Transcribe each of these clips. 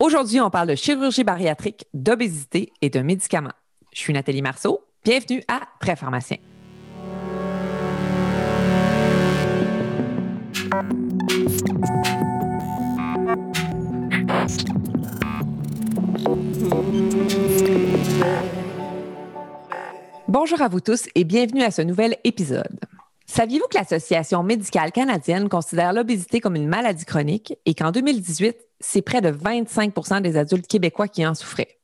Aujourd'hui, on parle de chirurgie bariatrique, d'obésité et de médicaments. Je suis Nathalie Marceau. Bienvenue à Très Pharmacien. Bonjour à vous tous et bienvenue à ce nouvel épisode. Saviez-vous que l'Association médicale canadienne considère l'obésité comme une maladie chronique et qu'en 2018, c'est près de 25% des adultes québécois qui en souffraient?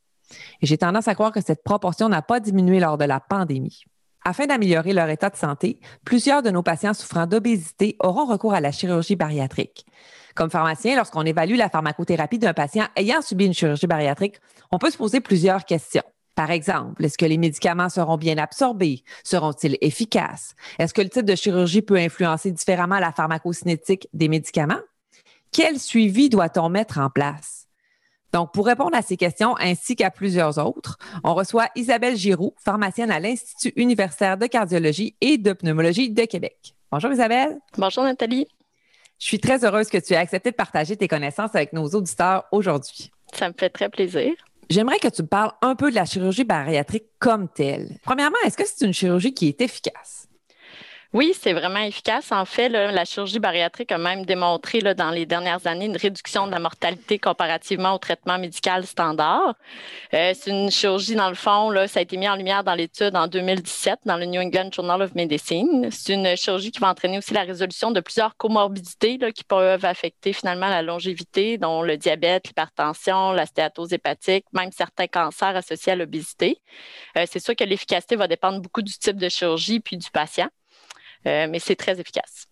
Et j'ai tendance à croire que cette proportion n'a pas diminué lors de la pandémie. Afin d'améliorer leur état de santé, plusieurs de nos patients souffrant d'obésité auront recours à la chirurgie bariatrique. Comme pharmacien, lorsqu'on évalue la pharmacothérapie d'un patient ayant subi une chirurgie bariatrique, on peut se poser plusieurs questions. Par exemple, est-ce que les médicaments seront bien absorbés? Seront-ils efficaces? Est-ce que le type de chirurgie peut influencer différemment la pharmacocinétique des médicaments? Quel suivi doit-on mettre en place? Donc, pour répondre à ces questions ainsi qu'à plusieurs autres, on reçoit Isabelle Giroux, pharmacienne à l'Institut universitaire de cardiologie et de pneumologie de Québec. Bonjour Isabelle. Bonjour Nathalie. Je suis très heureuse que tu aies accepté de partager tes connaissances avec nos auditeurs aujourd'hui. Ça me fait très plaisir. J'aimerais que tu me parles un peu de la chirurgie bariatrique comme telle. Premièrement, est-ce que c'est une chirurgie qui est efficace? Oui, c'est vraiment efficace. En fait, la chirurgie bariatrique a même démontré dans les dernières années une réduction de la mortalité comparativement au traitement médical standard. Euh, c'est une chirurgie, dans le fond, ça a été mis en lumière dans l'étude en 2017 dans le New England Journal of Medicine. C'est une chirurgie qui va entraîner aussi la résolution de plusieurs comorbidités qui peuvent affecter finalement la longévité, dont le diabète, l'hypertension, la stéatose hépatique, même certains cancers associés à l'obésité. Euh, c'est sûr que l'efficacité va dépendre beaucoup du type de chirurgie puis du patient. Euh, mais c'est très efficace.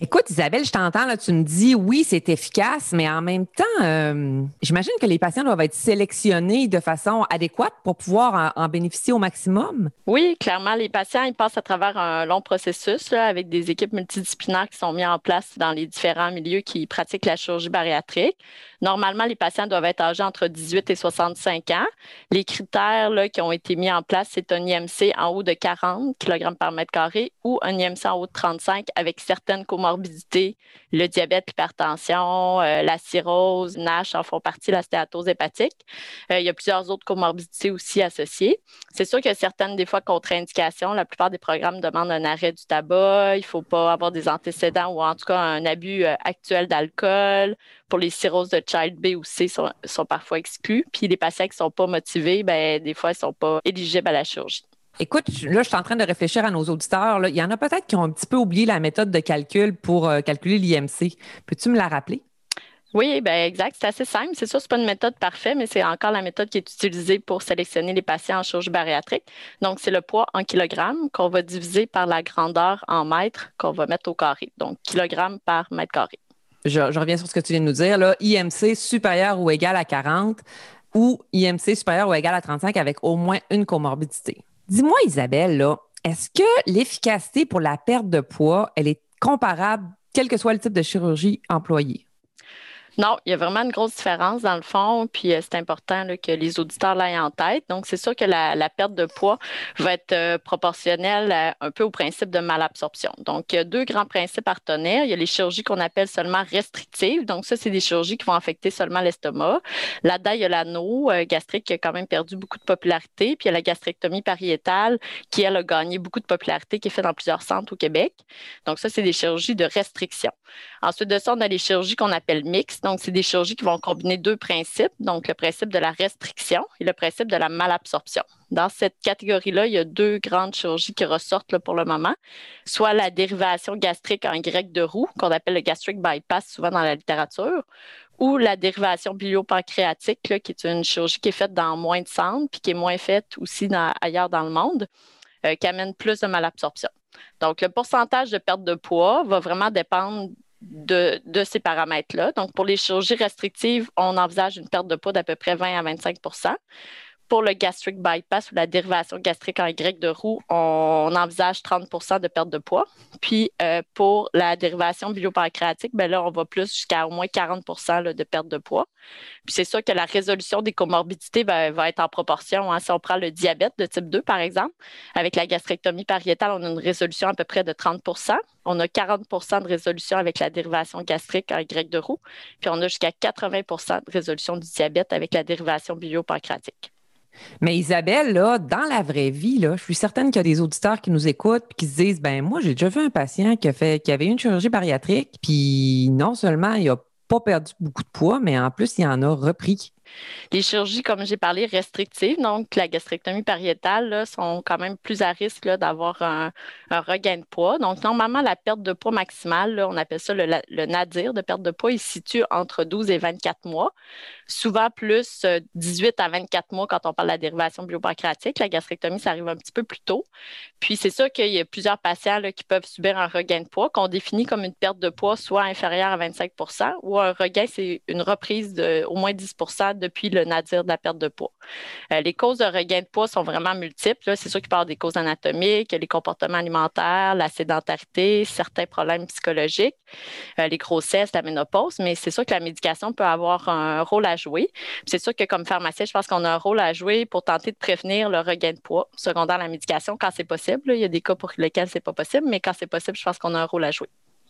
Écoute, Isabelle, je t'entends, là, tu me dis oui, c'est efficace, mais en même temps, euh, j'imagine que les patients doivent être sélectionnés de façon adéquate pour pouvoir en, bénéficier au maximum. Oui, clairement, les patients, ils passent à travers un long processus avec des équipes multidisciplinaires qui sont mises en place dans les différents milieux qui pratiquent la chirurgie bariatrique. Normalement, les patients doivent être âgés entre 18 et 65 ans. Les critères qui ont été mis en place, c'est un IMC en haut de 40 kg par mètre carré ou un IMC en haut de 35 avec certaines comorbidités. Le diabète, l'hypertension, euh, la cirrhose, NASH en font partie, la stéatose hépatique. Euh, il y a plusieurs autres comorbidités aussi associées. C'est sûr qu'il y a certaines, des fois, contre-indications. La plupart des programmes demandent un arrêt du tabac. Il ne faut pas avoir des antécédents ou en tout cas un abus euh, actuel d'alcool pour les cirrhoses de Child B ou C sont, parfois exclus. Puis les patients qui ne sont pas motivés, ben, des fois, ils ne sont pas éligibles à la chirurgie. Écoute, là, je suis en train de réfléchir à nos auditeurs. Il y en a peut-être qui ont un petit peu oublié la méthode de calcul pour euh, calculer l'IMC. Peux-tu me la rappeler? Oui, ben exact. C'est assez simple. C'est sûr, ce n'est pas une méthode parfaite, mais c'est encore la méthode qui est utilisée pour sélectionner les patients en chirurgie bariatrique. Donc, c'est le poids en kilogrammes qu'on va diviser par la grandeur en mètres qu'on va mettre au carré. Donc, kilogramme par mètre carré je, reviens sur ce que tu viens de nous dire, là, IMC supérieur ou égal à 40 ou IMC supérieur ou égal à 35 avec au moins une comorbidité. Dis-moi, Isabelle, là, est-ce que l'efficacité pour la perte de poids, elle est comparable, quel que soit le type de chirurgie employée? Non, il y a vraiment une grosse différence dans le fond, puis euh, c'est important que les auditeurs l'aient en tête. Donc, c'est sûr que la, perte de poids va être euh, proportionnelle un peu au principe de malabsorption. Donc, il y a deux grands principes à retenir. Il y a les chirurgies qu'on appelle seulement restrictives. Donc, ça, c'est des chirurgies qui vont affecter seulement l'estomac. Là-dedans, il y a l'anneau euh, gastrique qui a quand même perdu beaucoup de popularité, puis il y a la gastrectomie pariétale qui, elle, a gagné beaucoup de popularité, qui est faite dans plusieurs centres au Québec. Donc, ça, c'est des chirurgies de restriction. Ensuite de ça, on a les chirurgies qu'on appelle mixtes donc, c'est des chirurgies qui vont combiner deux principes, donc le principe de la restriction et le principe de la malabsorption. Dans cette catégorie-là, il y a deux grandes chirurgies qui ressortent pour le moment, soit la dérivation gastrique en grec de roue, qu'on appelle le gastric bypass souvent dans la littérature, ou la dérivation biliopancréatique, qui est une chirurgie qui est faite dans moins de centres, puis qui est moins faite aussi ailleurs dans le monde, euh, qui amène plus de malabsorption. Donc, le pourcentage de perte de poids va vraiment dépendre de, ces paramètres-là. Donc, pour les chirurgies restrictives, on envisage une perte de poids d'à peu près 20 à 25 Pour le gastric bypass ou la dérivation gastrique en grec de roux, on envisage 30% de perte de poids. Puis euh, pour la dérivation biliopancréatique, ben là, on va plus jusqu'à au moins 40% de perte de poids. Puis c'est sûr que la résolution des comorbidités va être en proportion. Hein. Si on prend le diabète de type 2, par exemple, avec la gastrectomie pariétale, on a une résolution à peu près de 30% On a 40% de résolution avec la dérivation gastrique en grec de roux. Puis on a jusqu'à 80% de résolution du diabète avec la dérivation biliopancréatique. Mais Isabelle, dans la vraie vie, je suis certaine qu'il y a des auditeurs qui nous écoutent et qui se disent ben moi, j'ai déjà vu un patient qui, a fait, qui avait une chirurgie bariatrique, puis non seulement il n'a pas perdu beaucoup de poids, mais en plus, il en a repris. Les chirurgies, comme j'ai parlé, restrictives, donc la gastrectomie pariétale, sont quand même plus à risque d'avoir un, regain de poids. Donc, normalement, la perte de poids maximale, on appelle ça le, nadir de perte de poids, il se situe entre 12 et 24 mois. Souvent plus 18 euh, à 24 mois quand on parle de la dérivation biopancréatique. La gastrectomie, ça arrive un petit peu plus tôt. Puis, c'est sûr qu'il y a plusieurs patients qui peuvent subir un regain de poids qu'on définit comme une perte de poids soit inférieure à 25 ou un regain, c'est une reprise de au moins 10 depuis le nadir de la perte de poids. Euh, les causes de regain de poids sont vraiment multiples. C'est sûr qu'il parle des causes anatomiques, les comportements alimentaires, la sédentarité, certains problèmes psychologiques, euh, les grossesses, la ménopause, mais c'est sûr que la médication peut avoir un rôle à jouer. C'est sûr que comme pharmacien, je pense qu'on a un rôle à jouer pour tenter de prévenir le regain de poids secondaire la médication quand c'est possible. Il y a des cas pour lesquels c'est pas possible, mais quand c'est possible, je pense qu'on a un rôle à jouer.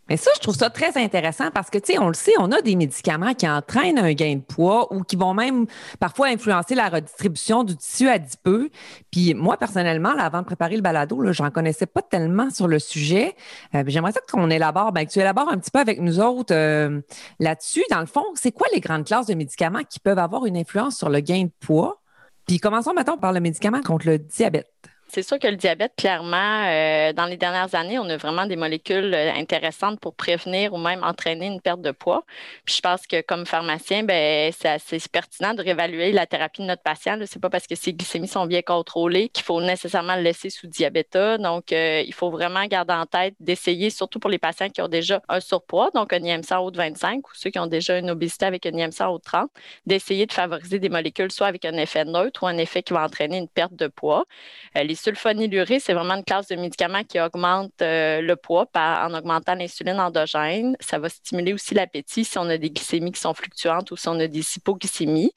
Mais ça, je trouve ça très intéressant parce que, tu sais, on le sait, on a des médicaments qui entraînent un gain de poids ou qui vont même parfois influencer la redistribution du tissu adipeux. Puis moi, personnellement, avant de préparer le balado, je n'en connaissais pas tellement sur le sujet. Euh, j'aimerais ça qu'on élabore, ben, que tu élabores un petit peu avec nous autres euh, là-dessus. Dans le fond, c'est quoi les grandes classes de médicaments qui peuvent avoir une influence sur le gain de poids? Puis commençons maintenant par le médicament contre le diabète. C'est sûr que le diabète, clairement, euh, dans les dernières années, on a vraiment des molécules euh, intéressantes pour prévenir ou même entraîner une perte de poids. Puis je pense que comme pharmacien, ben, c'est pertinent de réévaluer la thérapie de notre patient. Ce n'est pas parce que ses glycémies sont bien contrôlées qu'il faut nécessairement le laisser sous diabète. Donc, euh, il faut vraiment garder en tête d'essayer, surtout pour les patients qui ont déjà un surpoids, donc un IMC haut de 25 ou ceux qui ont déjà une obésité avec un IMC haut de 30, d'essayer de favoriser des molécules soit avec un effet neutre ou un effet qui va entraîner une perte de poids. Sulfonylurée, c'est vraiment une classe de médicaments qui augmente euh, le poids en augmentant l'insuline endogène. Ça va stimuler aussi l'appétit si on a des glycémies qui sont fluctuantes ou si on a des hypoglycémies.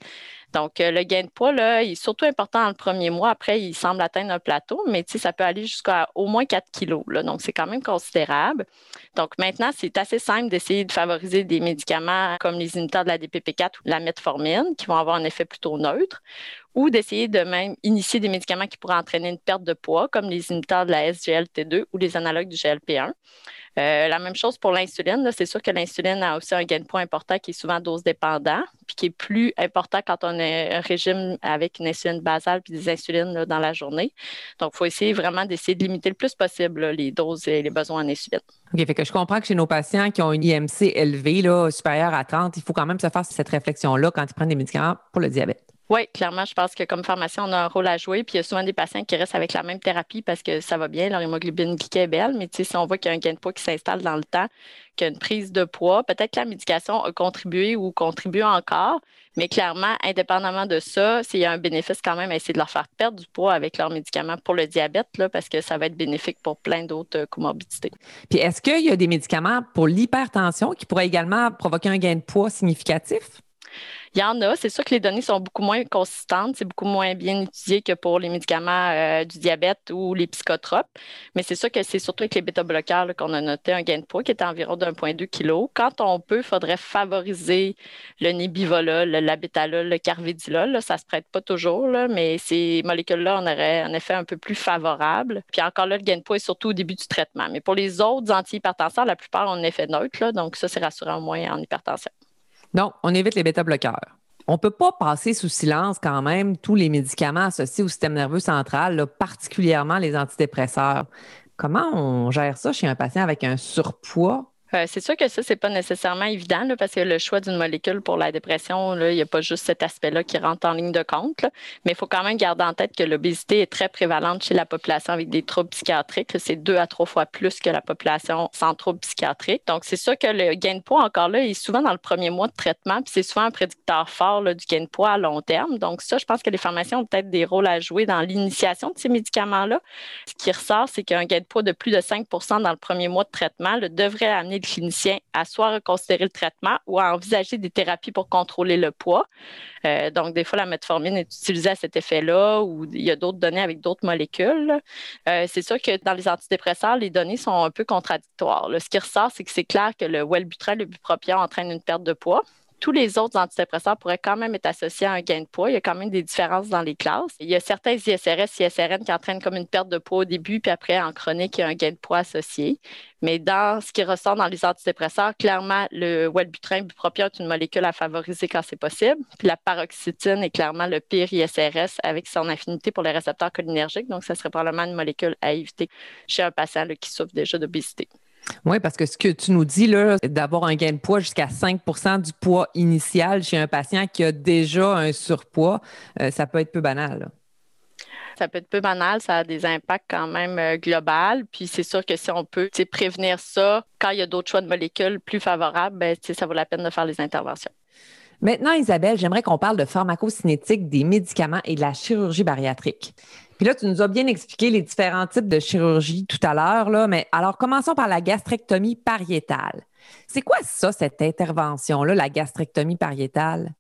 Donc, euh, le gain de poids, là, il est surtout important dans le premier mois. Après, il semble atteindre un plateau, mais ça peut aller jusqu'à au moins 4 kilos. donc, c'est quand même considérable. Donc, maintenant, c'est assez simple d'essayer de favoriser des médicaments comme les inhibiteurs de la DPP4 ou la metformine, qui vont avoir un effet plutôt neutre, ou d'essayer de même initier des médicaments qui pourraient entraîner une perte de poids, comme les inhibiteurs de la SGLT2 ou les analogues du GLP1. Euh, la même chose pour l'insuline. C'est sûr que l'insuline a aussi un gain de poids important qui est souvent dose dépendant, puis qui est plus important quand on a un régime avec une insuline basale puis des insulines dans la journée. Donc, il faut essayer vraiment d'essayer de limiter le plus possible les doses et les besoins en insuline. OK, fait que je comprends que chez nos patients qui ont une IMC élevée, là, supérieure à 30, il faut quand même se faire cette réflexion-là quand ils prennent des médicaments pour le diabète. Oui, clairement, je pense que comme pharmacien, on a un rôle à jouer. Puis il y a souvent des patients qui restent avec la même thérapie parce que ça va bien, leur hémoglobine glycée est belle. Mais si on voit qu'il y a un gain de poids qui s'installe dans le temps, qu'il y a une prise de poids, peut-être que la médication a contribué ou contribue encore. Mais clairement, indépendamment de ça, s'il y a un bénéfice quand même à essayer de leur faire perdre du poids avec leurs médicaments pour le diabète, là, parce que ça va être bénéfique pour plein d'autres euh, comorbidités. Puis est-ce qu'il y a des médicaments pour l'hypertension qui pourraient également provoquer un gain de poids significatif? Il y en a. C'est sûr que les données sont beaucoup moins consistantes. C'est beaucoup moins bien étudié que pour les médicaments euh, du diabète ou les psychotropes. Mais c'est sûr que c'est surtout avec les bêta-bloqueurs qu'on a noté un gain de poids qui était environ d'1,2 kg. Quand on peut, il faudrait favoriser le nébivolol, le labétalol, le carvedilol. Ça ne se prête pas toujours, mais ces molécules-là, on aurait un effet un peu plus favorable. Puis encore là, le gain de poids est surtout au début du traitement. Mais pour les autres antihypertenseurs, la plupart ont un effet neutre. donc ça, c'est rassurant au moins en hypertension. Donc, on évite les bêta-bloqueurs. On ne peut pas passer sous silence quand même tous les médicaments associés au système nerveux central, particulièrement les antidépresseurs. Comment on gère ça chez un patient avec un surpoids C'est sûr que ça, c'est pas nécessairement évident parce que le choix d'une molécule pour la dépression, il n'y a pas juste cet aspect-là qui rentre en ligne de compte. mais il faut quand même garder en tête que l'obésité est très prévalente chez la population avec des troubles psychiatriques. C'est deux à trois fois plus que la population sans troubles psychiatriques. Donc, c'est sûr que le gain de poids, encore là, est souvent dans le premier mois de traitement, puis c'est souvent un prédicteur fort du gain de poids à long terme. Donc, ça, je pense que les pharmaciens ont peut-être des rôles à jouer dans l'initiation de ces médicaments-là. Ce qui ressort, c'est qu'un gain de poids de plus de 5 dans le premier mois de traitement devrait amener clinicien à soit reconsidérer le traitement ou à envisager des thérapies pour contrôler le poids. Euh, donc, des fois, la metformine est utilisée à cet effet-là ou il y a d'autres données avec d'autres molécules. Euh, c'est sûr que dans les antidépresseurs, les données sont un peu contradictoires. Ce qui ressort, c'est que c'est clair que le Wellbutrin, le bupropion entraîne une perte de poids tous les autres antidépresseurs pourraient quand même être associés à un gain de poids. Il y a quand même des différences dans les classes. Il y a certains ISRS, ISRN qui entraînent comme une perte de poids au début, puis après, en chronique, il y a un gain de poids associé. Mais dans ce qui ressort dans les antidépresseurs, clairement, le Wellbutrin, bupropion est une molécule à favoriser quand c'est possible. Puis la paroxytine est clairement le pire ISRS avec son affinité pour les récepteurs cholinergiques. Donc, ça serait probablement une molécule à éviter chez un patient qui souffre déjà d'obésité. Oui, parce que ce que tu nous dis, là, d'avoir un gain de poids jusqu'à 5% du poids initial chez un patient qui a déjà un surpoids, euh, ça peut être peu banal. Ça peut être peu banal, ça a des impacts quand même euh, global. Puis c'est sûr que si on peut prévenir ça quand il y a d'autres choix de molécules plus favorables, ben, ça vaut la peine de faire les interventions. Maintenant, Isabelle, j'aimerais qu'on parle de pharmacocinétique des médicaments et de la chirurgie bariatrique. Puis là, tu nous as bien expliqué les différents types de chirurgie tout à l'heure, là, mais alors commençons par la gastrectomie pariétale. C'est quoi ça, cette intervention-là, la gastrectomie pariétale?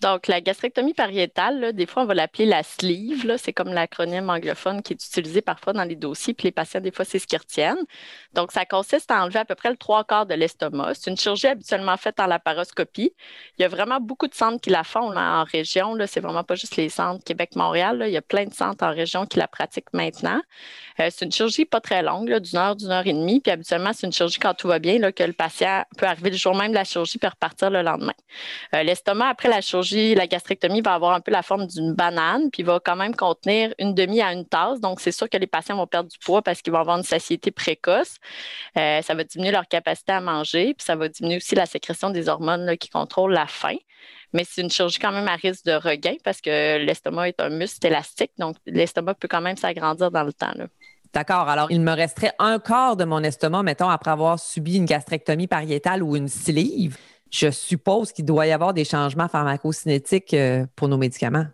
Donc, la gastrectomie pariétale, des fois, on va l'appeler la sleeve. C'est comme l'acronyme anglophone qui est utilisé parfois dans les dossiers. Puis les patients, des fois, c'est ce qu'ils retiennent. Donc, ça consiste à enlever à peu près le trois quarts de l'estomac. C'est une chirurgie habituellement faite en laparoscopie. Il y a vraiment beaucoup de centres qui la font en région. C'est vraiment pas juste les centres Québec-Montréal. Il y a plein de centres en région qui la pratiquent maintenant. Euh, c'est une chirurgie pas très longue, d'une heure, d'une heure et demie. Puis habituellement, c'est une chirurgie quand tout va bien, que le patient peut arriver le jour même de la chirurgie puis repartir le lendemain. Euh, l'estomac, après la chirurgie, la gastrectomie va avoir un peu la forme d'une banane, puis va quand même contenir une demi à une tasse. Donc, c'est sûr que les patients vont perdre du poids parce qu'ils vont avoir une satiété précoce. Euh, ça va diminuer leur capacité à manger, puis ça va diminuer aussi la sécrétion des hormones qui contrôlent la faim. Mais c'est une chirurgie quand même à risque de regain parce que l'estomac est un muscle élastique, donc l'estomac peut quand même s'agrandir dans le temps. D'accord. Alors, il me resterait un quart de mon estomac, mettons, après avoir subi une gastrectomie pariétale ou une sleeve je suppose qu'il doit y avoir des changements pharmacocinétiques euh, pour nos médicaments.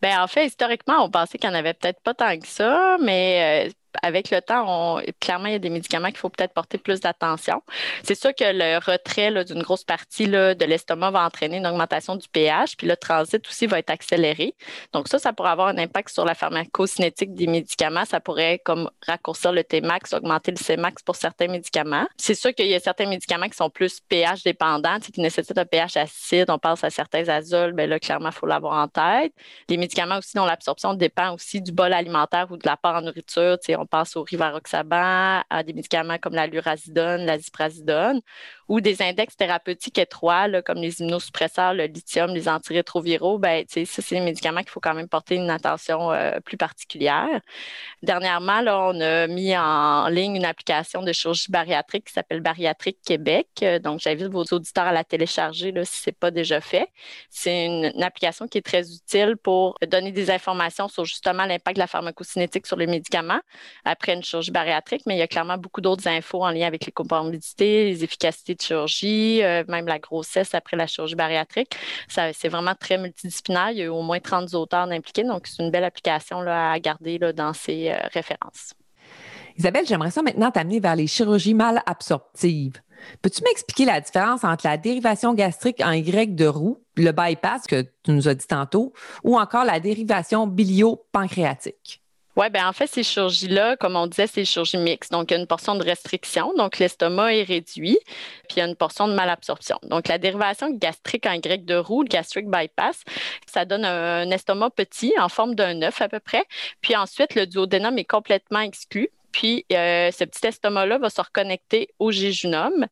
Bien, en fait, historiquement, on pensait qu'il n'y en avait peut-être pas tant que ça, mais euh, avec le temps, clairement, il y a des médicaments qu'il faut peut-être porter plus d'attention. C'est sûr que le retrait d'une grosse partie de l'estomac va entraîner une augmentation du pH, puis le transit aussi va être accéléré. Donc ça, ça pourrait avoir un impact sur la pharmacocinétique des médicaments. Ça pourrait comme raccourcir le Tmax, augmenter le Cmax pour certains médicaments. C'est sûr qu'il y a certains médicaments qui sont plus pH dépendants, qui nécessitent un pH acide. On pense à certains azoles, bien là, clairement, il faut l'avoir en tête. Les médicaments aussi dont l'absorption dépend aussi du bol alimentaire ou de l'apport en nourriture. Pense au rivaroxaban, à des médicaments comme la lurazidone, la ziprasidone, ou des index thérapeutiques étroits, comme les immunosuppresseurs, le lithium, les antirétroviraux. Ben, ça, c'est des médicaments qu'il faut quand même porter une attention euh, plus particulière. Dernièrement, on a mis en ligne une application de chirurgie bariatrique qui s'appelle Bariatrique Québec. Euh, donc, j'invite vos auditeurs à la télécharger si ce n'est pas déjà fait. C'est une, une, application qui est très utile pour donner des informations sur justement l'impact de la pharmacocinétique sur les médicaments après une chirurgie bariatrique, mais il y a clairement beaucoup d'autres infos en lien avec les comorbidités, les efficacités de chirurgie, euh, même la grossesse après la chirurgie bariatrique. c'est vraiment très multidisciplinaire. Il y a eu au moins 30 auteurs impliqués, donc c'est une belle application là, à garder là, dans ses euh, références. Isabelle, j'aimerais ça maintenant t'amener vers les chirurgies mal absorptives. Peux-tu m'expliquer la différence entre la dérivation gastrique en Y de roue, le bypass que tu nous as dit tantôt, ou encore la dérivation bilio-pancréatique? Oui, bien en fait, ces chirurgies-là, comme on disait, c'est des chirurgies mixtes. Donc, il y a une portion de restriction, donc l'estomac est réduit, puis il y a une portion de malabsorption. Donc, la dérivation gastrique en grec de roue, le gastric bypass, ça donne un, estomac petit en forme d'un œuf à peu près. Puis ensuite, le duodénum est complètement exclu. Puis, euh, ce petit estomac-là va se reconnecter au jéjunum.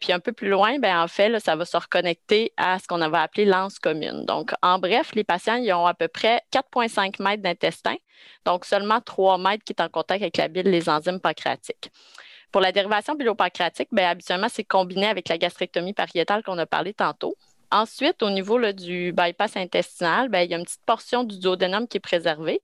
Puis, un peu plus loin, ben, en fait, ça va se reconnecter à ce qu'on avait appelé l'anse commune. Donc, en bref, les patients, ils ont à peu près 4,5 mètres d'intestin, donc seulement 3 mètres qui est en contact avec la bile, les enzymes pancréatiques. Pour la dérivation pilopancréatique, bien, habituellement, c'est combiné avec la gastrectomie pariétale qu'on a parlé tantôt. Ensuite, au niveau du bypass intestinal, bien, il y a une petite portion du duodénum qui est préservée.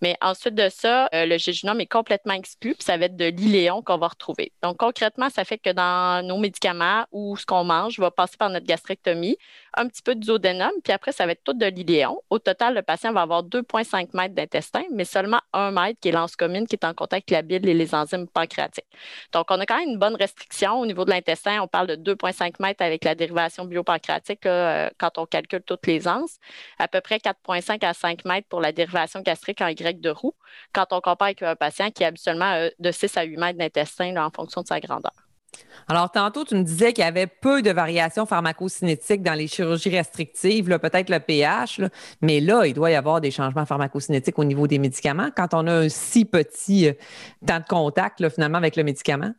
Mais ensuite de ça, euh, le jéjunum est complètement exclu, puis ça va être de l'iléon qu'on va retrouver. Donc, concrètement, ça fait que dans nos médicaments ou ce qu'on mange va passer par notre gastrectomie, un petit peu duodénum, puis après, ça va être tout de l'iléon. Au total, le patient va avoir 2,5 mètres d'intestin, mais seulement 1 mètre qui est l'anse qui est en contact avec la bile et les enzymes pancréatiques. Donc, on a quand même une bonne restriction au niveau de l'intestin. On parle de 2,5 mètres avec la dérivation biopancréatique euh, quand on calcule toutes les anses. À peu près 4,5 à 5 mètres pour la dérivation gastrique en Y de roue quand on compare avec un patient qui a habituellement euh, de 6 à 8 mètres d'intestin en fonction de sa grandeur. Alors, tantôt, tu me disais qu'il y avait peu de variations pharmacocinétiques dans les chirurgies restrictives, peut-être le pH, mais là, il doit y avoir des changements pharmacocinétiques au niveau des médicaments quand on a un si petit euh, temps de contact finalement avec le médicament.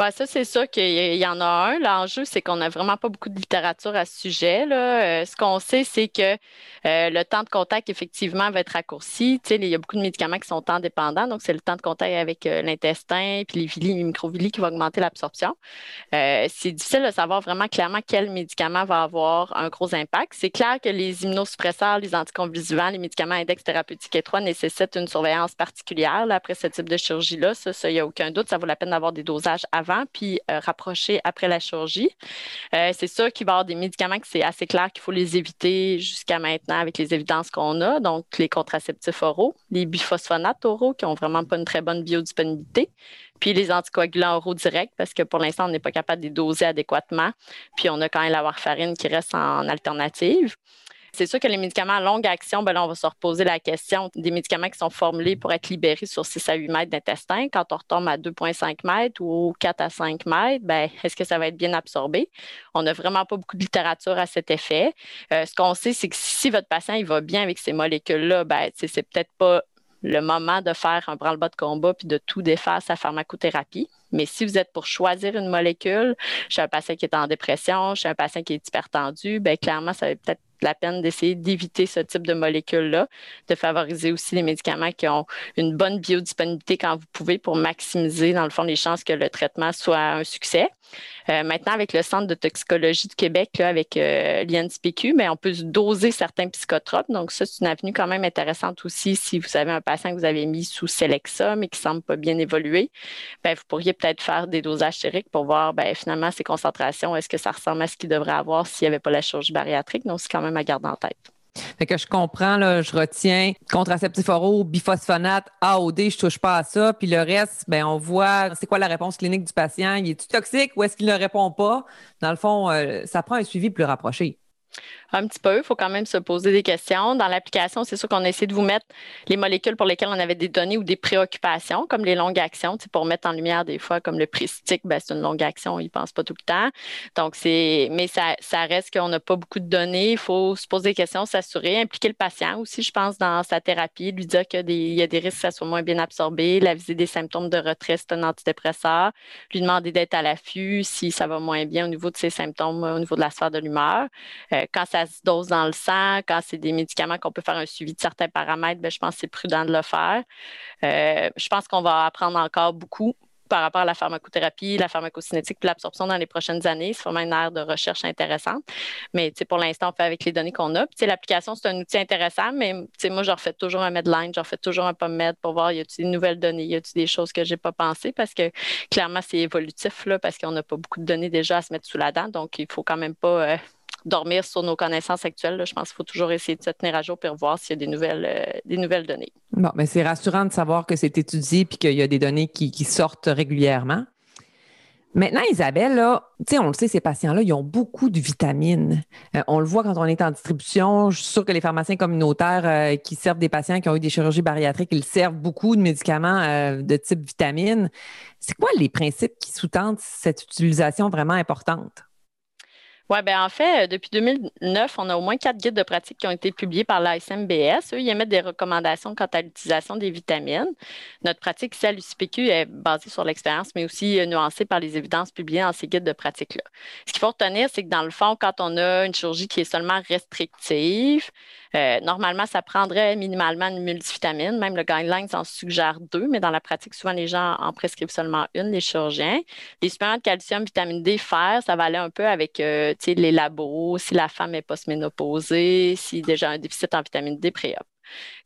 Ben, ça, c'est sûr qu'il y en a un. L'enjeu, c'est qu'on n'a vraiment pas beaucoup de littérature à ce sujet. Là. Euh, ce qu'on sait, c'est que euh, le temps de contact, effectivement, va être raccourci. il y a beaucoup de médicaments qui sont temps dépendants, donc c'est le temps de contact avec euh, l'intestin, puis les villi, les microvilli qui vont augmenter l'absorption. c'est difficile de savoir vraiment clairement quel médicament va avoir un gros impact. C'est clair que les immunosuppresseurs, les anticonvulsivants, les médicaments index thérapeutiques étroits nécessitent une surveillance particulière après ce type de chirurgie-là. Ça, il n'y a aucun doute. Ça vaut la peine d'avoir des dosages avant puis euh, rapprocher après la chirurgie. Euh, c'est sûr qu'il va y avoir des médicaments que c'est assez clair qu'il faut les éviter jusqu'à maintenant avec les évidences qu'on a, donc les contraceptifs oraux, les biphosphonates oraux qui n'ont vraiment pas une très bonne biodisponibilité, puis les anticoagulants oraux directs parce que pour l'instant, on n'est pas capable de les doser adéquatement, puis on a quand même la warfarine qui reste en alternative. C'est sûr que les médicaments à longue action, ben on va se reposer la question des médicaments qui sont formulés pour être libérés sur 6 à 8 mètres d'intestin. Quand on retombe à 2,5 mètres ou 4 à 5 mètres, ben, est-ce que ça va être bien absorbé? On n'a vraiment pas beaucoup de littérature à cet effet. Euh, ce qu'on sait, c'est que si votre patient il va bien avec ces molécules-là, ben, c'est peut-être pas le moment de faire un branle-bas de combat puis de tout défaire sa pharmacothérapie. Mais si vous êtes pour choisir une molécule, chez un patient qui est en dépression, chez un patient qui est hypertendu, ben clairement, ça va peut-être la peine d'essayer d'éviter ce type de molécules-là, de favoriser aussi les médicaments qui ont une bonne biodisponibilité quand vous pouvez pour maximiser, dans le fond, les chances que le traitement soit un succès. Euh, maintenant, avec le Centre de toxicologie du Québec, là, avec euh, l'INSPQ, ben, on peut doser certains psychotropes. Donc, ça, c'est une avenue quand même intéressante aussi si vous avez un patient que vous avez mis sous Celexa, mais qui ne semble pas bien évoluer. Ben, vous pourriez peut-être faire des dosages chériques pour voir ben, finalement ces concentrations, est-ce que ça ressemble à ce qu'il devrait avoir s'il n'y avait pas la chirurgie bariatrique? Donc, c'est quand même Fait que je comprends, là, je retiens contraceptif oraux, biphosphonate, AOD, je touche pas à ça. Puis le reste, ben, on voit c'est quoi la réponse clinique du patient? Il est-tu toxique ou est-ce qu'il ne répond pas? Dans le fond, euh, ça prend un suivi plus rapproché. Un petit peu, il faut quand même se poser des questions. Dans l'application, c'est sûr qu'on a essayé de vous mettre les molécules pour lesquelles on avait des données ou des préoccupations, comme les longues actions, pour mettre en lumière des fois, comme le pristique, ben, c'est une longue action, il ne pense pas tout le temps. Donc, c'est, mais ça, ça reste qu'on n'a pas beaucoup de données. Il faut se poser des questions, s'assurer, impliquer le patient aussi, je pense, dans sa thérapie, lui dire qu'il y a des risques que ça soit moins bien absorbé, la visée des symptômes de retrait, c'est un antidépresseur, lui demander d'être à l'affût si ça va moins bien au niveau de ses symptômes, au niveau de la sphère de l'humeur. Euh, quand ça se dose dans le sang, quand c'est des médicaments qu'on peut faire un suivi de certains paramètres, ben, je pense que c'est prudent de le faire. Euh, je pense qu'on va apprendre encore beaucoup par rapport à la pharmacothérapie, la pharmacocinétique puis l'absorption dans les prochaines années. C'est vraiment une ère de recherche intéressante. Mais pour l'instant, on fait avec les données qu'on a. L'application, c'est un outil intéressant, mais moi, je refais toujours un Medline, je refais toujours un PubMed pour voir y a-t-il des nouvelles données, y a-t-il des choses que je n'ai pas pensées? Parce que clairement, c'est évolutif là, parce qu'on n'a pas beaucoup de données déjà à se mettre sous la dent. Donc, il ne faut quand même pas. Euh, dormir sur nos connaissances actuelles. Je pense qu'il faut toujours essayer de se tenir à jour pour voir s'il y a des nouvelles, euh, des nouvelles données. Bon, mais c'est rassurant de savoir que c'est étudié et qu'il y a des données qui, sortent régulièrement. Maintenant, Isabelle, là, on le sait, ces patients-là, ils ont beaucoup de vitamines. Euh, on le voit quand on est en distribution. Je suis sûre que les pharmaciens communautaires euh, qui servent des patients qui ont eu des chirurgies bariatriques, ils servent beaucoup de médicaments de type vitamine. C'est quoi les principes qui sous-tendent cette utilisation vraiment importante? Oui, ben en fait, depuis 2009, on a au moins quatre guides de pratique qui ont été publiés par l'ASMBS. Eux, ils émettent des recommandations quant à l'utilisation des vitamines. Notre pratique ici à l'UCPQ est basée sur l'expérience, mais aussi nuancée par les évidences publiées dans ces guides de pratique-là. Ce qu'il faut retenir, c'est que dans le fond, quand on a une chirurgie qui est seulement restrictive, euh, normalement, ça prendrait minimalement une multivitamine. Même le guideline en suggère deux, mais dans la pratique, souvent, les gens en prescrivent seulement une, les chirurgiens. Les suppléments de calcium, vitamine D, fer, ça va aller un peu avec euh, les labos, si la femme est post-ménopausée, si déjà un déficit en vitamine D préop.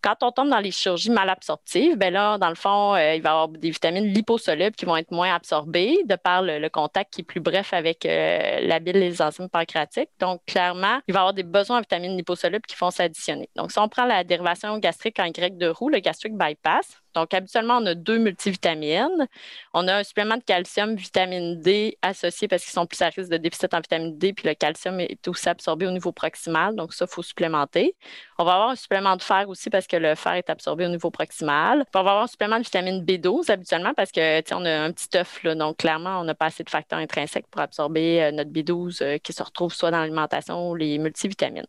Quand on tombe dans les chirurgies mal absorptives, ben là, dans le fond, euh, il va y avoir des vitamines liposolubles qui vont être moins absorbées de par le, contact qui est plus bref avec euh, la bile et les enzymes pancréatiques. Donc, clairement, il va y avoir des besoins en vitamines liposolubles qui vont s'additionner. Donc, si on prend la dérivation gastrique en grec de roue, le gastric bypass, donc, habituellement, on a deux multivitamines. On a un supplément de calcium, vitamine D associé parce qu'ils sont plus à risque de déficit en vitamine D, puis le calcium est aussi absorbé au niveau proximal. Donc, ça, il faut supplémenter. On va avoir un supplément de fer aussi parce que le fer est absorbé au niveau proximal. on va avoir un supplément de vitamine B12 habituellement parce que, on a un petit œuf, là, donc clairement, on n'a pas assez de facteurs intrinsèques pour absorber euh, notre B12 euh, qui se retrouve soit dans l'alimentation ou les multivitamines.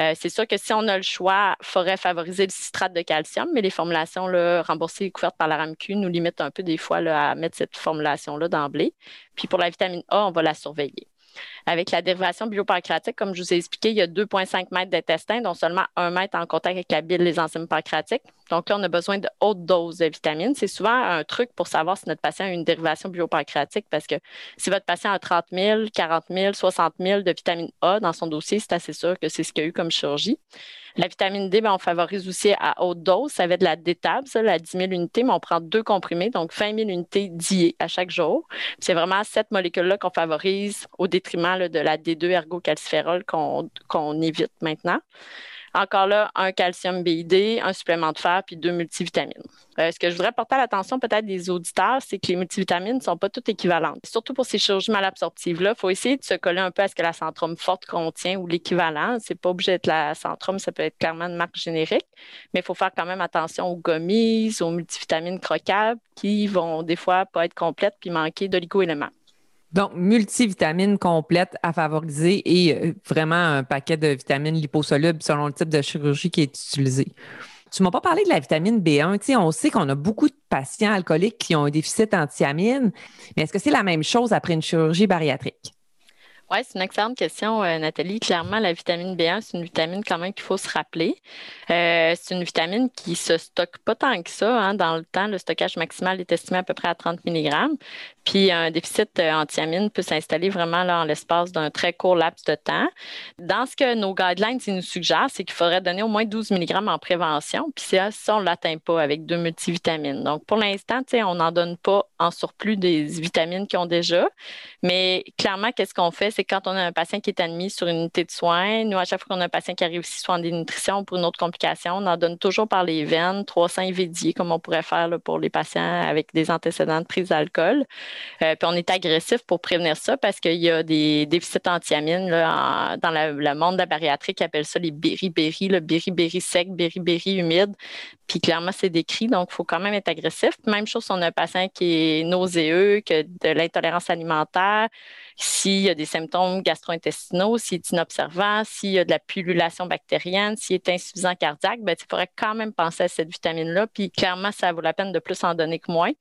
Euh, c'est sûr que si on a le choix, il faudrait favoriser le citrate de calcium, mais les formulations là, remboursées et couvertes par la RAMQ nous limitent un peu des fois à mettre cette formulation-là d'emblée. Puis pour la vitamine A, on va la surveiller. Avec la dérivation biopancréatique, comme je vous ai expliqué, il y a 2,5 mètres d'intestin, dont seulement 1 mètre en contact avec la bile les enzymes pancréatiques. Donc là, on a besoin de hautes doses de vitamines. C'est souvent un truc pour savoir si notre patient a une dérivation biopancréatique parce que si votre patient a 30 000, 40 000, 60 000 de vitamine A dans son dossier, c'est assez sûr que c'est ce qu'il y a eu comme chirurgie. La vitamine D, ben, on favorise aussi à haute dose. Ça va de la détable, ça, la 10 000 unités, mais on prend deux comprimés, donc 20 000 unités diées à chaque jour. C'est vraiment cette molécule-là qu'on favorise au détriment de la D2 ergocalciférol qu'on évite maintenant. Encore là, un calcium BID, un supplément de fer, puis deux multivitamines. Euh, ce que je voudrais porter à l'attention peut-être des auditeurs, c'est que les multivitamines ne sont pas toutes équivalentes. Surtout pour ces chirurgies mal absorptives-là, il faut essayer de se coller un peu à ce que la centrome forte contient ou l'équivalent. C'est pas obligé d'être la centrome, ça peut être clairement une marque générique, mais il faut faire quand même attention aux gommises, aux multivitamines croquables qui vont des fois pas être complètes puis manquer d'oligo-éléments. Donc, multivitamines complètes à favoriser et euh, vraiment un paquet de vitamines liposolubles selon le type de chirurgie qui est utilisé. Tu ne m'as pas parlé de la vitamine B1. Tu on sait qu'on a beaucoup de patients alcooliques qui ont un déficit en thiamine, mais est-ce que c'est la même chose après une chirurgie bariatrique? Oui, c'est une excellente question, euh, Nathalie. Clairement, la vitamine B1, c'est une vitamine quand même qu'il faut se rappeler. Euh, c'est une vitamine qui se stocke pas tant que ça hein, dans le temps. Le stockage maximal est estimé à peu près à 30 mg. Puis un déficit euh, en thiamine peut s'installer vraiment là, en l'espace d'un très court laps de temps. Dans ce que nos guidelines nous suggèrent, c'est qu'il faudrait donner au moins 12 mg en prévention. Puis ça, ça on ne l'atteint pas avec deux multivitamines. Donc pour l'instant, on n'en donne pas en surplus des vitamines qu'ils ont déjà. Mais clairement, qu'est-ce qu'on fait? C'est quand on a un patient qui est admis sur une unité de soins, nous, à chaque fois qu'on a un patient qui arrive ici soit en dénutrition ou pour une autre complication, on en donne toujours par les veines, 300 IVD, comme on pourrait faire pour les patients avec des antécédents de prise d'alcool. Euh, puis on est agressif pour prévenir ça parce qu'il y a des déficits en thiamine dans le monde de la bariatrie qui appelle ça les berry-berry, le berry-berry sec, berry-berry humide. Puis clairement, c'est décrit, donc il faut quand même être agressif. Même chose si on a un patient qui est nauséeux, que de l'intolérance alimentaire, s'il y a des symptômes gastro-intestinaux, s'il est inobservant, s'il y a de la pullulation bactérienne, s'il est insuffisant cardiaque, ben, il faudrait quand même penser à cette vitamine-là. Puis clairement, ça vaut la peine de plus en donner que moins.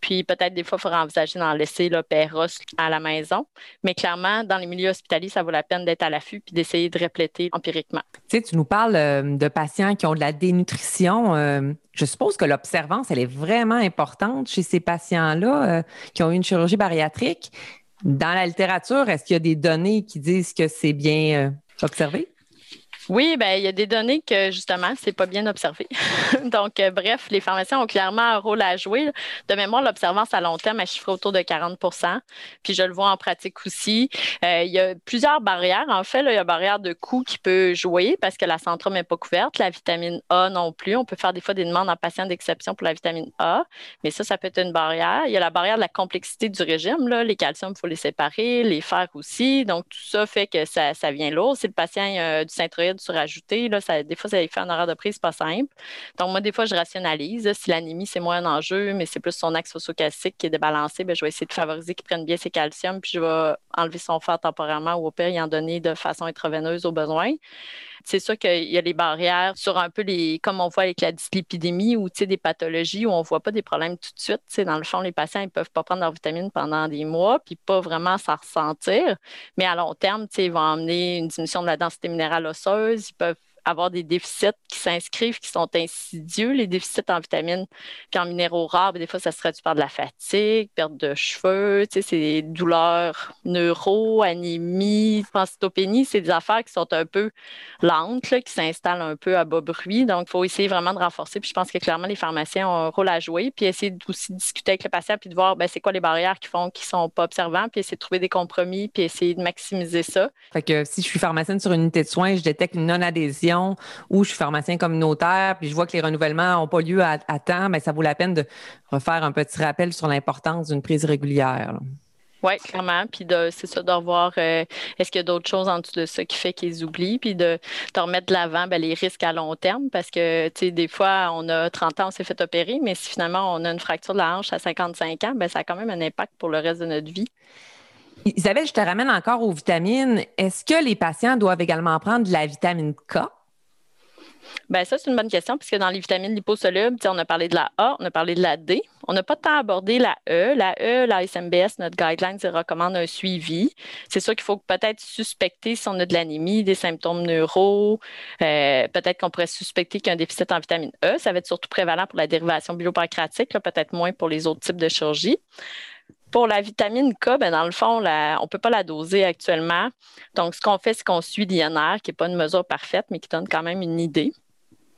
Puis peut-être des fois, il faudra envisager d'en laisser le Péros à la maison. Mais clairement, dans les milieux hospitaliers, ça vaut la peine d'être à l'affût puis d'essayer de répléter empiriquement. Tu sais, tu nous parles euh, de patients qui ont de la dénutrition. Euh, je suppose que l'observance, elle est vraiment importante chez ces patients-là euh, qui ont eu une chirurgie bariatrique. Dans la littérature, est-ce qu'il y a des données qui disent que c'est bien observé? Oui, ben il y a des données que justement, c'est pas bien observé. Donc, euh, bref, les pharmaciens ont clairement un rôle à jouer. De mémoire, l'observance à long terme est chiffrée autour de 40% Puis je le vois en pratique aussi. Euh, il y a plusieurs barrières. En fait, il y a une barrière de coût qui peut jouer parce que la centrome n'est pas couverte, la vitamine A non plus. On peut faire des fois des demandes en patient d'exception pour la vitamine A, mais ça, ça peut être une barrière. Il y a la barrière de la complexité du régime. Les calciums, il faut les séparer, les fers aussi. Donc, tout ça fait que ça, vient lourd. Si le patient a du synthroïde, surajouter. Là, des fois, ça fait un horaire de prise pas simple. Donc, moi, des fois, je rationalise. Si l'anémie, c'est moins un enjeu, mais c'est plus son axe phosphocalcique qui est débalancé, bien, je vais essayer de favoriser qu'il prenne bien ses calciums, puis je vais enlever son fer temporairement ou au pire, y en donner de façon intraveineuse au besoin. C'est sûr qu'il y a les barrières sur un peu les, comme on voit avec la dyslipidémie ou des pathologies où on ne voit pas des problèmes tout de suite. dans le fond, les patients ne peuvent pas prendre leurs vitamines pendant des mois, puis pas vraiment s'en ressentir. Mais à long terme, ils vont amener une diminution de la densité minérale osseuse, ils peuvent avoir des déficits qui s'inscrivent, qui sont insidieux, les déficits en vitamines et en minéraux rares. Des fois, ça se traduit par de la fatigue, perte de cheveux, tu sais, c'est des douleurs neuro, anémie, pancytopénie. C'est des affaires qui sont un peu lentes, qui s'installent un peu à bas bruit. Donc, il faut essayer vraiment de renforcer. Puis je pense que clairement, les pharmaciens ont un rôle à jouer. Puis essayer aussi de discuter avec le patient, puis de voir ben, c'est quoi les barrières qui font qu'ils ne sont pas observants, puis essayer de trouver des compromis, puis essayer de maximiser ça. Fait que si je suis pharmacienne sur une unité de soins, je détecte une non-adhésion ou je suis pharmacien communautaire, puis je vois que les renouvellements n'ont pas lieu à, temps, mais ça vaut la peine de refaire un petit rappel sur l'importance d'une prise régulière. Oui, clairement. Puis c'est ça, de revoir euh, est-ce qu'il y a d'autres choses en dessous de ça qui fait qu'ils oublient, puis de, remettre de l'avant ben, les risques à long terme, parce que, tu sais, des fois, on a 30 ans, on s'est fait opérer, mais si finalement on a une fracture de la hanche à 55 ans, ben, ça a quand même un impact pour le reste de notre vie. Isabelle, je te ramène encore aux vitamines. Est-ce que les patients doivent également prendre de la vitamine K? Bien, ça, c'est une bonne question, puisque dans les vitamines liposolubles, on a parlé de la A, on a parlé de la D. On n'a pas tant abordé la E. La E, la SMBS, notre guideline, recommande un suivi. C'est sûr qu'il faut peut-être suspecter si on a de l'anémie, des symptômes neuro. Euh, peut-être qu'on pourrait suspecter qu'il y a un déficit en vitamine E. Ça va être surtout prévalent pour la dérivation biopancréatique, peut-être moins pour les autres types de chirurgie. Pour la vitamine K, ben dans le fond, on ne peut pas la doser actuellement. Donc, ce qu'on fait, c'est qu'on suit l'INR, qui n'est pas une mesure parfaite, mais qui donne quand même une idée.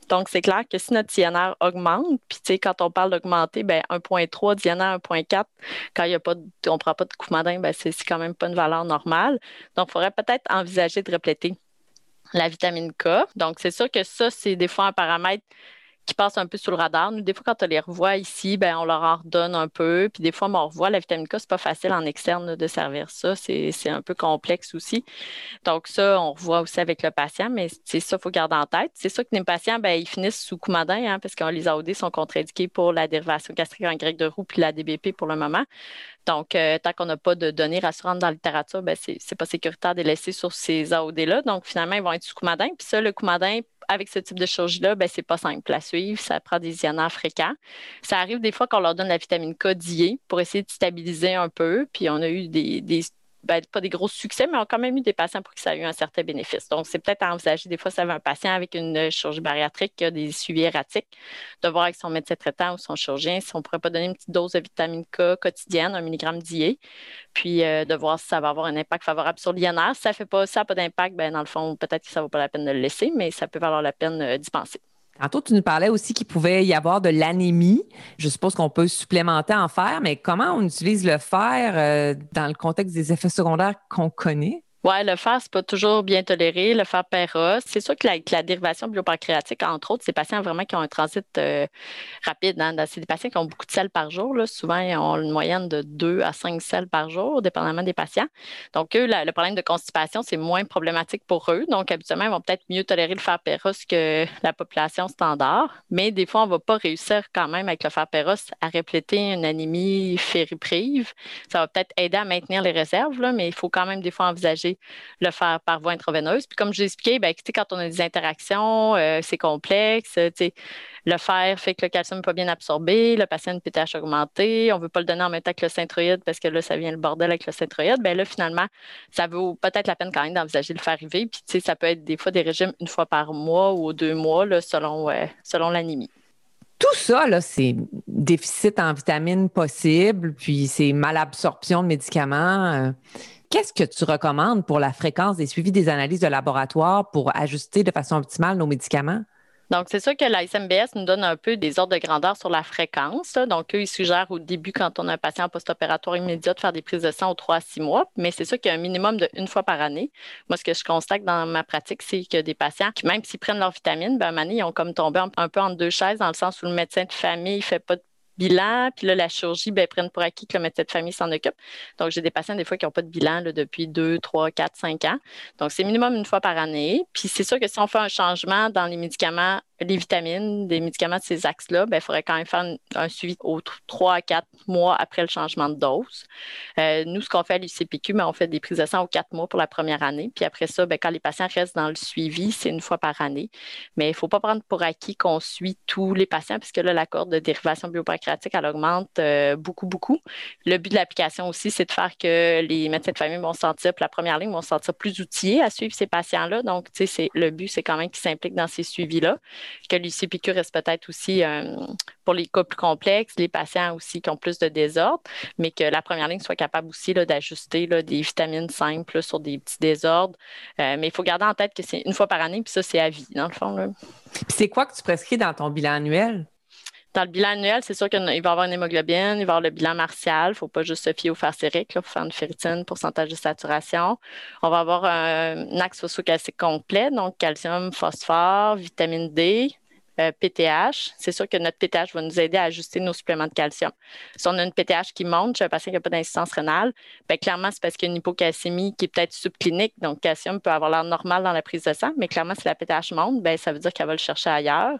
Donc, c'est clair que si notre INR augmente, puis tu sais, quand on parle d'augmenter, ben 1.3, d'INR 1.4, quand y a pas on ne prend pas de coumadin, ben c'est quand même pas une valeur normale. Donc, il faudrait peut-être envisager de répléter la vitamine K. Donc, c'est sûr que ça, c'est des fois un paramètre qui passent un peu sous le radar. Nous, des fois, quand on les revoit ici, ben, on leur en redonne un peu. Puis des fois, on revoit la vitamine K, c'est pas facile en externe de servir ça. C'est un peu complexe aussi. Donc, ça, on revoit aussi avec le patient, mais c'est ça, il faut garder en tête. C'est ça que les patients, ben, ils finissent sous coumadin, hein, parce que les AOD sont contre-indiqués pour la dérivation gastrique en grec de roue puis la DBP pour le moment. Donc, euh, tant qu'on n'a pas de données rassurantes dans la littérature, ben, ce n'est pas sécuritaire de les laisser sur ces AOD-là. Donc, finalement, ils vont être sous coumadin. Puis ça, le coumadin, avec ce type de chirurgie-là, ben, c'est pas simple à suivre. Ça prend des ionnaires fréquents. Ça arrive des fois qu'on leur donne la vitamine K d'IA pour essayer de stabiliser un peu. Puis on a eu des, des ben, pas des gros succès, mais on a quand même eu des patients pour qui ça a eu un certain bénéfice. Donc, c'est peut-être à envisager, des fois, ça va un patient avec une chirurgie bariatrique qui a des suivis erratiques, de voir avec son médecin traitant ou son chirurgien si on ne pourrait pas donner une petite dose de vitamine K quotidienne, un milligramme d'IA, puis euh, de voir si ça va avoir un impact favorable sur l'INR. Si ça fait pas ça, pas d'impact, ben, dans le fond, peut-être que ça ne vaut pas la peine de le laisser, mais ça peut valoir la peine euh, d'y penser. Tantôt, tu nous parlais aussi qu'il pouvait y avoir de l'anémie. Je suppose qu'on peut supplémenter en fer, mais comment on utilise le fer euh, dans le contexte des effets secondaires qu'on connaît? Oui, le fer, c'est pas toujours bien toléré, le fer péros. C'est sûr que la, dérivation biopancréatique, entre autres, ces patients vraiment qui ont un transit euh, rapide. Hein. C'est des patients qui ont beaucoup de sels par jour. Souvent, ils ont une moyenne de 2 à 5 sels par jour, dépendamment des patients. Donc, eux, le problème de constipation, c'est moins problématique pour eux. Donc, habituellement, ils vont peut-être mieux tolérer le fer péros que la population standard. Mais des fois, on ne va pas réussir quand même avec le fer péros à répléter une anémie fériprive. Ça va peut-être aider à maintenir les réserves, mais il faut quand même des fois envisager le faire par voie intraveineuse. Puis comme je l'ai expliqué, ben, quand on a des interactions, euh, c'est complexe. Le fer fait que le calcium n'est pas bien absorbé, le patient a une PTH augmentée, on ne veut pas le donner en même temps que le synthroïde parce que là, ça vient le bordel avec le synthroïde. Bien là, finalement, ça vaut peut-être la peine quand même d'envisager de le faire arriver. Puis ça peut être des fois des régimes une fois par mois ou deux mois selon, selon l'anémie tout ça, c'est déficit en vitamines possible, puis c'est malabsorption de médicaments. Qu'est-ce que tu recommandes pour la fréquence des suivis des analyses de laboratoire pour ajuster de façon optimale nos médicaments? Donc, c'est sûr que la SMBS nous donne un peu des ordres de grandeur sur la fréquence. Donc, eux, ils suggèrent au début, quand on a un patient post-opératoire immédiat, de faire des prises de sang aux 3 à 6 mois. Mais c'est sûr qu'il y a un minimum de une fois par année. Moi, ce que je constate dans ma pratique, c'est que des patients qui, même s'ils prennent leurs vitamines, ben, à un moment ils ont comme tombé un peu entre deux chaises, dans le sens où le médecin de famille ne fait pas de bilan. Puis là, la chirurgie, ben, prennent pour acquis que le médecin de famille s'en occupe. Donc, j'ai des patients, des fois, qui n'ont pas de bilan depuis 2, 3, 4, 5 ans. Donc, c'est minimum une fois par année. Puis, c'est sûr que si on fait un changement dans les médicaments les vitamines, des médicaments de ces axes-là, ben, il faudrait quand même faire un, suivi aux 3 à 4 mois après le changement de dose. Euh, nous, ce qu'on fait à l'UCPQ, ben, on fait des prises de sang aux 4 mois pour la première année. Puis après ça, ben, quand les patients restent dans le suivi, c'est une fois par année. Mais il ne faut pas prendre pour acquis qu'on suit tous les patients, puisque là, la courbe de dérivation biopancréatique, elle augmente euh, beaucoup, beaucoup. Le but de l'application aussi, c'est de faire que les médecins de famille vont se sentir, pour la première ligne, vont se sentir plus outillés à suivre ces patients-là. Donc, tu sais, le but, c'est quand même qu'ils s'impliquent dans ces suivis-là que l'UCPQ reste peut-être aussi euh, pour les cas plus complexes, les patients aussi qui ont plus de désordre, mais que la première ligne soit capable aussi d'ajuster des vitamines simples sur des petits désordres. Euh, mais il faut garder en tête que c'est une fois par année, puis ça, c'est à vie, dans le fond. c'est quoi que tu prescris dans ton bilan annuel? Dans le bilan annuel, c'est sûr qu'il va y avoir une hémoglobine, il va y avoir le bilan martial. Il ne faut pas juste se fier au fer. Il faut faire une ferritine, pourcentage de saturation. On va avoir un, axe phosphocalcique complet, donc calcium, phosphore, vitamine D, PTH, euh, c'est sûr que notre PTH va nous aider à ajuster nos suppléments de calcium. Si on a une PTH qui monte chez un patient qui n'a pas d'insuffisance rénale, bien, clairement, c'est parce qu'il y a une hypocalcémie qui est peut-être subclinique, donc calcium peut avoir l'air normal dans la prise de sang, mais clairement, si la PTH monte, bien, ça veut dire qu'elle va le chercher ailleurs.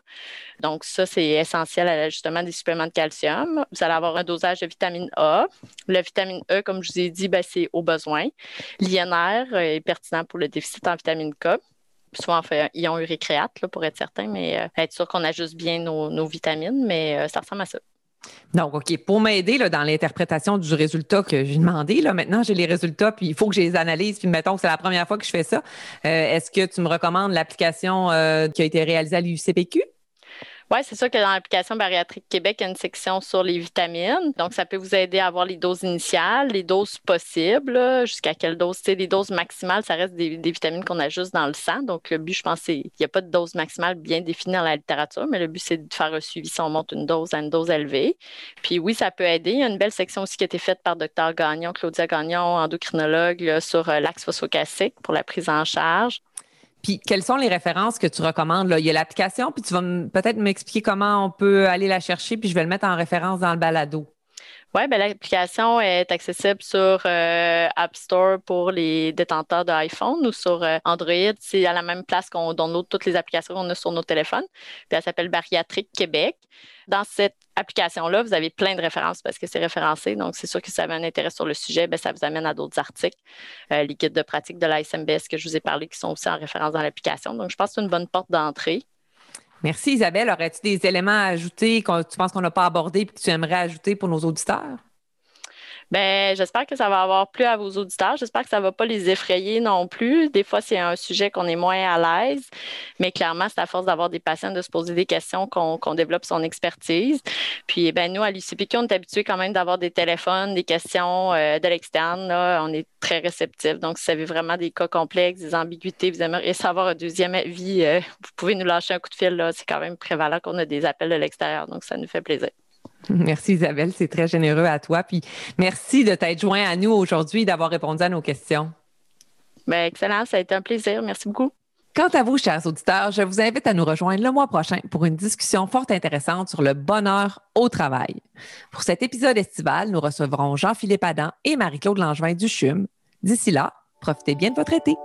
Donc, ça, c'est essentiel à l'ajustement des suppléments de calcium. Vous allez avoir un dosage de vitamine A. La vitamine E, comme je vous ai dit, bien, c'est au besoin. L'INR est pertinent pour le déficit en vitamine K souvent on fait un ion urécréate là, pour être certain, mais euh, être sûr qu'on ajuste bien nos, vitamines, mais euh, ça ressemble à ça. Donc, OK, pour m'aider dans l'interprétation du résultat que j'ai demandé, là, maintenant j'ai les résultats, puis il faut que je les analyse, puis mettons que c'est la première fois que je fais ça. Euh, est-ce que tu me recommandes l'application qui a été réalisée à l'UCPQ? Oui, c'est sûr que dans l'application Bariatrique Québec, il y a une section sur les vitamines. Donc, ça peut vous aider à avoir les doses initiales, les doses possibles, jusqu'à quelle dose. Tu sais, les doses maximales, ça reste des, vitamines qu'on ajuste dans le sang. Donc, le but, je pense, c'est qu'il n'y a pas de dose maximale bien définie dans la littérature, mais le but, c'est de faire un suivi si on monte une dose à une dose élevée. Puis oui, ça peut aider. Il y a une belle section aussi qui a été faite par Dr Gagnon, Claudia Gagnon, endocrinologue, sur euh, l'axe phosphocalcique pour la prise en charge. Puis, quelles sont les références que tu recommandes? Là? Il y a l'application, puis tu vas peut-être m'expliquer comment on peut aller la chercher, puis je vais le mettre en référence dans le balado. Oui, ben, l'application est accessible sur euh, App Store pour les détenteurs d'iPhone ou sur euh, Android. C'est à la même place qu'on download toutes les applications qu'on a sur nos téléphones. Puis elle s'appelle Bariatrique Québec. Dans cette application-là, vous avez plein de références parce que c'est référencé. Donc, c'est sûr que si vous avez un intérêt sur le sujet, bien, ça vous amène à d'autres articles, euh, les guides de pratique de la SMBS que je vous ai parlé qui sont aussi en référence dans l'application. Donc, je pense que c'est une bonne porte d'entrée. Merci Isabelle. Aurais-tu des éléments à ajouter que tu penses qu'on n'a pas abordé et que tu aimerais ajouter pour nos auditeurs? Ben, j'espère que ça va avoir plu à vos auditeurs. J'espère que ça ne va pas les effrayer non plus. Des fois, c'est un sujet qu'on est moins à l'aise, mais clairement, c'est à force d'avoir des patients de se poser des questions qu'on développe son expertise. Puis, ben, nous, à l'UCPQ, on est habitués quand même d'avoir des téléphones, des questions euh, de l'externe. On est très réceptifs. Donc, si vous avez vraiment des cas complexes, des ambiguïtés, vous aimeriez savoir un deuxième avis, euh, vous pouvez nous lâcher un coup de fil. C'est quand même prévalent qu'on a des appels de l'extérieur. Donc, ça nous fait plaisir. Merci Isabelle, c'est très généreux à toi. Puis merci de t'être joint à nous aujourd'hui et d'avoir répondu à nos questions. Bien, excellent, ça a été un plaisir. Merci beaucoup. Quant à vous, chers auditeurs, je vous invite à nous rejoindre le mois prochain pour une discussion fort intéressante sur le bonheur au travail. Pour cet épisode estival, nous recevrons Jean-Philippe Adam et Marie-Claude Langevin du CHUM. D'ici là, profitez bien de votre été.